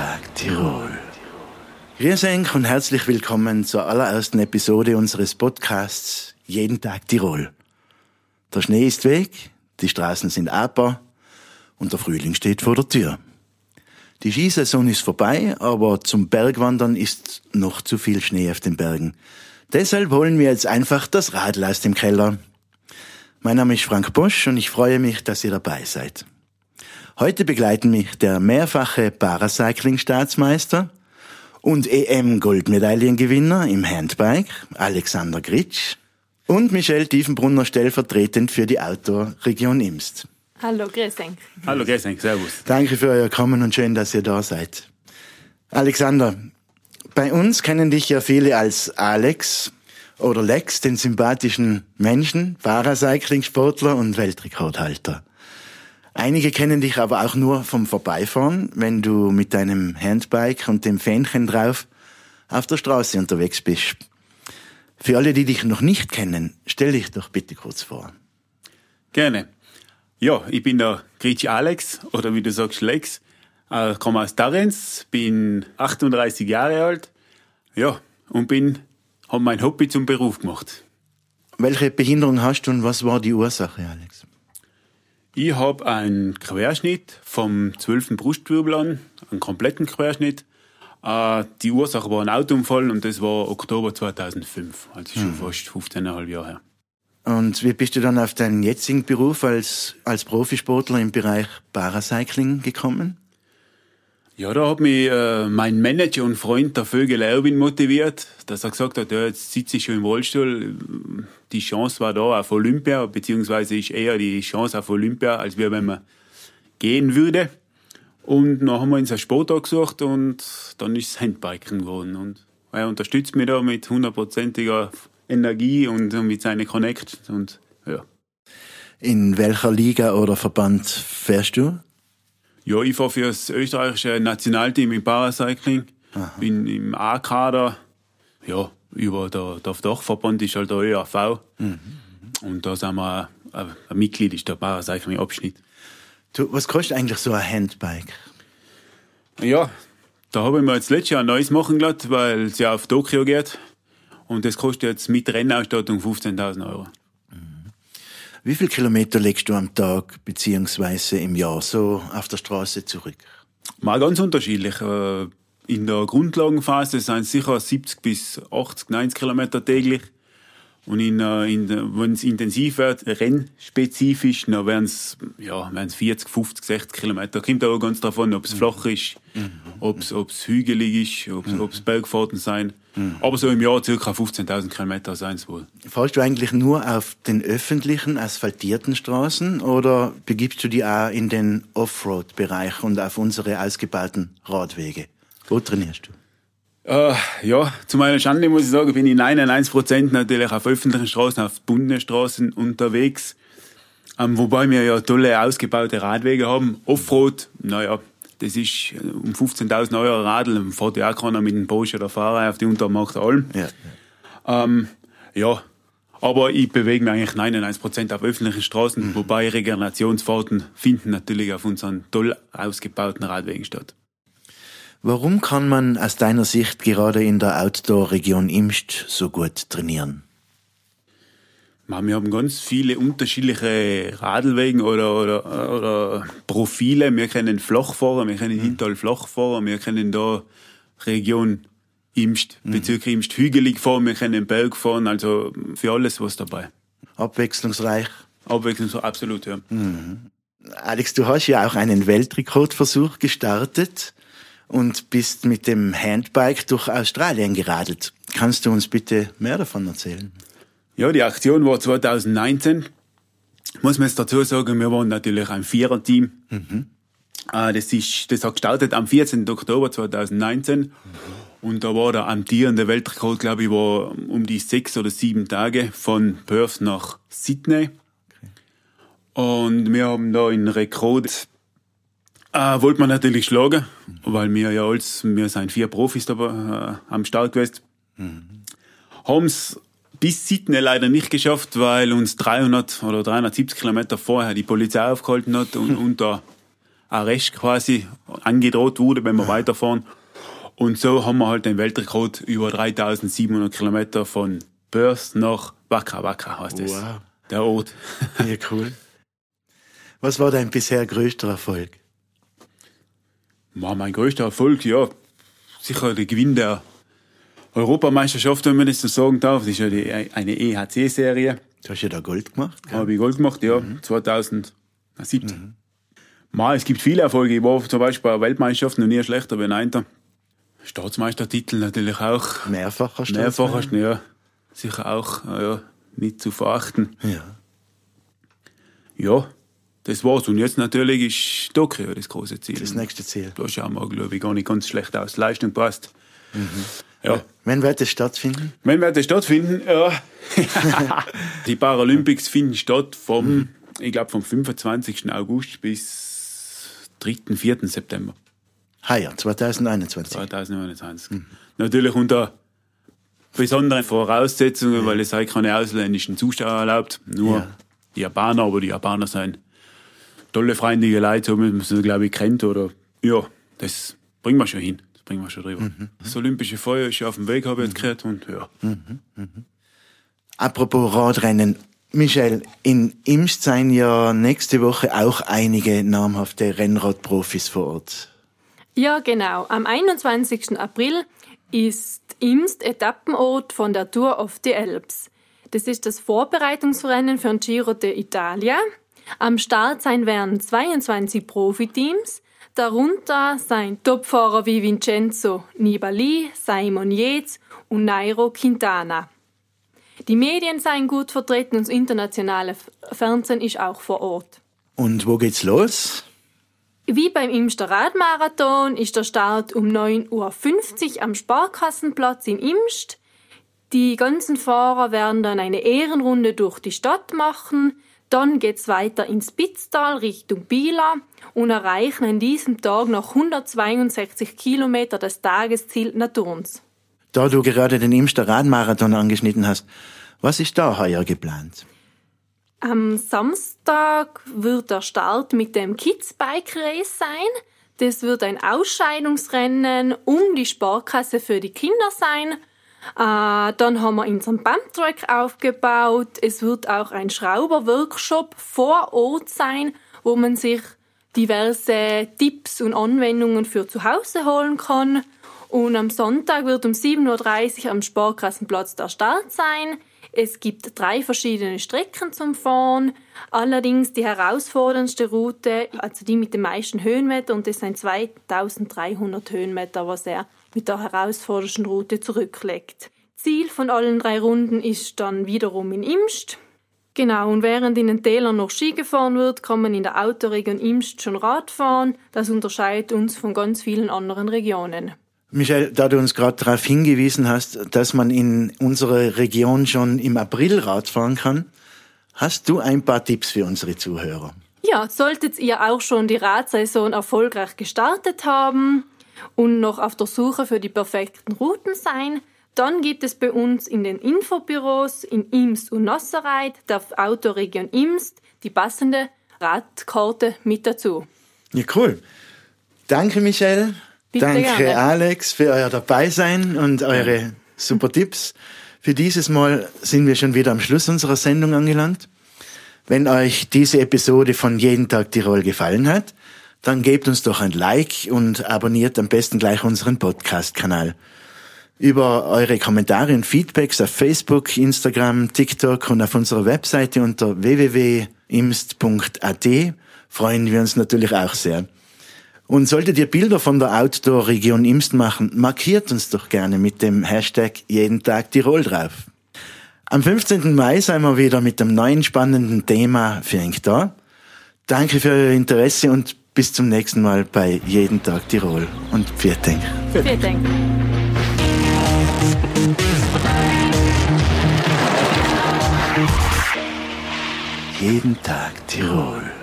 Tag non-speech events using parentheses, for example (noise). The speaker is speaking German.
Tag Tirol. Grüß euch und herzlich willkommen zur allerersten Episode unseres Podcasts Jeden Tag Tirol. Der Schnee ist weg, die Straßen sind abbau und der Frühling steht vor der Tür. Die Skisaison ist vorbei, aber zum Bergwandern ist noch zu viel Schnee auf den Bergen. Deshalb holen wir jetzt einfach das Radl aus dem Keller. Mein Name ist Frank Bosch und ich freue mich, dass ihr dabei seid. Heute begleiten mich der mehrfache Paracycling-Staatsmeister und EM-Goldmedaillengewinner im Handbike, Alexander Gritsch, und Michelle Tiefenbrunner stellvertretend für die Outdoor-Region Imst. Hallo, grüß dich. Hallo, grüß dich, servus. Danke für euer Kommen und schön, dass ihr da seid. Alexander, bei uns kennen dich ja viele als Alex oder Lex, den sympathischen Menschen, Paracycling-Sportler und Weltrekordhalter. Einige kennen dich aber auch nur vom Vorbeifahren, wenn du mit deinem Handbike und dem Fähnchen drauf auf der Straße unterwegs bist. Für alle, die dich noch nicht kennen, stell dich doch bitte kurz vor. Gerne. Ja, ich bin der Gritschi Alex, oder wie du sagst, Lex. Ich komme aus Darenz, bin 38 Jahre alt. Ja, und bin, habe mein Hobby zum Beruf gemacht. Welche Behinderung hast du und was war die Ursache, Alex? Ich habe einen Querschnitt vom 12. Brustwirbel an, einen kompletten Querschnitt. Äh, die Ursache war ein Autounfall und das war Oktober 2005, also schon hm. fast 15,5 Jahre her. Und wie bist du dann auf deinen jetzigen Beruf als, als Profisportler im Bereich Paracycling gekommen? Ja, da hat mich äh, mein Manager und Freund, der Vögel Erwin, motiviert, dass er gesagt hat, ja, jetzt sitze ich schon im Rollstuhl, die Chance war da auf Olympia, beziehungsweise ist eher die Chance auf Olympia, als wir, wenn man gehen würde. Und dann haben wir uns einen Sport gesucht und dann ist es Handbiken geworden. Und er unterstützt mich da mit hundertprozentiger Energie und mit seinen Connect und ja. In welcher Liga oder Verband fährst du? Ja, ich fahre für das österreichische Nationalteam im Paracycling. Aha. Bin im A-Kader. Ja, über der, der Dachverband ist halt der ÖAV. Mhm. Und da sind wir ein, ein Mitglied, ist der Paracycling-Abschnitt. Was kostet eigentlich so ein Handbike? Ja, da habe ich mir jetzt letztes Jahr ein neues machen gelassen, weil es ja auf Tokio geht. Und das kostet jetzt mit Rennausstattung 15.000 Euro. Wie viele Kilometer legst du am Tag beziehungsweise im Jahr so auf der Straße zurück? Mal ganz unterschiedlich. Äh, in der Grundlagenphase sind es sicher 70 bis 80, 90 Kilometer täglich. Und in, äh, in, wenn es intensiv wird, rennspezifisch, dann wären es ja, 40, 50, 60 Kilometer. Kommt aber ganz davon, ob es mhm. flach ist, mhm. ob es hügelig ist, ob es mhm. Bergfahrten sein. Mhm. Aber so im Jahr ca. 15.000 Kilometer seien es wohl. Fahrst du eigentlich nur auf den öffentlichen, asphaltierten Straßen oder begibst du dich auch in den Offroad-Bereich und auf unsere ausgebauten Radwege? Wo trainierst du? Uh, ja, zu meiner Schande muss ich sagen, bin ich 99% natürlich auf öffentlichen Straßen, auf Bundesstraßen unterwegs. Ähm, wobei wir ja tolle ausgebaute Radwege haben. Offroad, naja, das ist äh, um 15.000 Euro Radl, dann fährt ja auch keiner mit dem Porsche oder Fahrer auf die Untermacht Alm. Ja, ähm, ja, aber ich bewege mich eigentlich 99% auf öffentlichen Straßen, mhm. wobei Regenerationsfahrten finden natürlich auf unseren toll ausgebauten Radwegen statt. Warum kann man aus deiner Sicht gerade in der Outdoor-Region Imst so gut trainieren? Wir haben ganz viele unterschiedliche Radlwegen oder, oder, oder Profile. Wir können Flachfahrer, wir können mhm. Hintal Flachfahrer, wir können da Region Imst, mhm. Bezirk Imst hügelig fahren, wir können Berg fahren, also für alles was dabei. Abwechslungsreich. Abwechslungsreich, absolut, ja. Mhm. Alex, du hast ja auch einen Weltrekordversuch gestartet und bist mit dem Handbike durch Australien geradelt. Kannst du uns bitte mehr davon erzählen? Ja, die Aktion war 2019. Muss man jetzt dazu sagen, wir waren natürlich ein Viererteam. Mhm. Ah, das, ist, das hat gestartet am 14. Oktober 2019. Mhm. Und da war der amtierende Weltrekord, glaube ich, war um die sechs oder sieben Tage von Perth nach Sydney. Okay. Und wir haben da einen Rekord äh, wollte man natürlich schlagen, weil wir ja als, wir sind vier Profis da äh, am Start gewesen. Mhm. Haben es bis Sydney leider nicht geschafft, weil uns 300 oder 370 Kilometer vorher die Polizei aufgehalten hat und (laughs) unter Arrest quasi angedroht wurde, wenn wir weiterfahren. Und so haben wir halt den Weltrekord über 3700 Kilometer von Perth nach Waka Waka heißt es. Wow. Der Ort. Ja, cool. Was war dein bisher größter Erfolg? Mein größter Erfolg, ja, sicher der Gewinn der Europameisterschaft, wenn man das so sagen darf. Das ist ja die, eine EHC-Serie. Du hast ja da Gold gemacht. gell? Habe ich Gold gemacht, ja, 2017. Ma, es gibt viele Erfolge. Ich war zum Beispiel bei Weltmeisterschaften noch nie schlechter wie Neunter. Staatsmeistertitel natürlich auch. Mehrfacher Mehrfacher, Staatsmeister? ja. Sicher auch, ja, nicht zu verachten. Ja. Ja, das war's. Und jetzt natürlich ist Tokio das große Ziel. Das nächste Ziel. Da schauen wir, glaube ich, gar nicht ganz schlecht aus. Leistung passt. Ja. Wann wird das stattfinden? Wann wird das stattfinden? Ja. (laughs) die Paralympics finden statt vom, ich glaube, vom 25. August bis 3. 4. September Heuer, 2021. 2021. Natürlich unter besonderen Voraussetzungen, weil es halt keine ausländischen Zuschauer erlaubt. Nur Ja. die Japaner, aber die Japaner sind tolle, freundliche Leute, so wie man sie, glaube ich, kennt. Oder, ja, das bringen wir schon hin. Das bringen wir schon drüber. Das Olympische Feuer ist ja auf dem Weg, habe ich jetzt gehört. Und ja, Apropos Radrennen. Michel, in Imst seien ja nächste Woche auch einige namhafte Rennradprofis vor Ort. Ja, genau. Am 21. April ist Imst Etappenort von der Tour of the Alps. Das ist das Vorbereitungsrennen für den Giro d'Italia. Am Start sein werden 22 Profiteams, darunter sein Topfahrer wie Vincenzo Nibali, Simon Yates und Nairo Quintana. Die Medien seien gut vertreten und das internationale Fernsehen ist auch vor Ort. Und wo geht's los? Wie beim Imster Radmarathon ist der Start um 9.50 Uhr am Sparkassenplatz in Imst. Die ganzen Fahrer werden dann eine Ehrenrunde durch die Stadt machen. Dann geht's weiter ins Pitztal Richtung Bieler und erreichen an diesem Tag noch 162 Kilometer das Tagesziel Naturns. Da du gerade den Imster Radmarathon angeschnitten hast, was ist da heuer geplant? Am Samstag wird der Start mit dem Kids Bike Race sein. Das wird ein Ausscheidungsrennen um die Sparkasse für die Kinder sein. Äh, dann haben wir unseren Bumptrack aufgebaut. Es wird auch ein Schrauberworkshop vor Ort sein, wo man sich diverse Tipps und Anwendungen für zu Hause holen kann. Und am Sonntag wird um 7.30 Uhr am Sparkassenplatz der Start sein. Es gibt drei verschiedene Strecken zum Fahren. Allerdings die herausforderndste Route, also die mit den meisten Höhenmeter, und das sind 2300 Höhenmeter, was er mit der herausforderndsten Route zurücklegt. Ziel von allen drei Runden ist dann wiederum in Imst. Genau, und während in den Tälern noch Ski gefahren wird, kann man in der Autoregion Imst schon Rad fahren. Das unterscheidet uns von ganz vielen anderen Regionen. Michel, da du uns gerade darauf hingewiesen hast, dass man in unserer Region schon im April Rad fahren kann, hast du ein paar Tipps für unsere Zuhörer. Ja, solltet ihr auch schon die Radsaison erfolgreich gestartet haben und noch auf der Suche für die perfekten Routen sein, dann gibt es bei uns in den Infobüros in Imst und Nossereit der Autoregion Imst die passende Radkarte mit dazu. Ja, cool. Danke, Michel. Bitte Danke, gerne. Alex, für euer Dabeisein und eure super Tipps. Für dieses Mal sind wir schon wieder am Schluss unserer Sendung angelangt. Wenn euch diese Episode von Jeden Tag Tirol gefallen hat, dann gebt uns doch ein Like und abonniert am besten gleich unseren Podcast-Kanal. Über eure Kommentare und Feedbacks auf Facebook, Instagram, TikTok und auf unserer Webseite unter www.imst.at freuen wir uns natürlich auch sehr. Und solltet ihr Bilder von der Outdoor-Region Imst machen, markiert uns doch gerne mit dem Hashtag jeden Tag Tirol drauf. Am 15. Mai sind wir wieder mit einem neuen spannenden Thema für euch da. Danke für euer Interesse und bis zum nächsten Mal bei Jeden Tag Tirol und. Vielen Dank. Jeden Tag Tirol.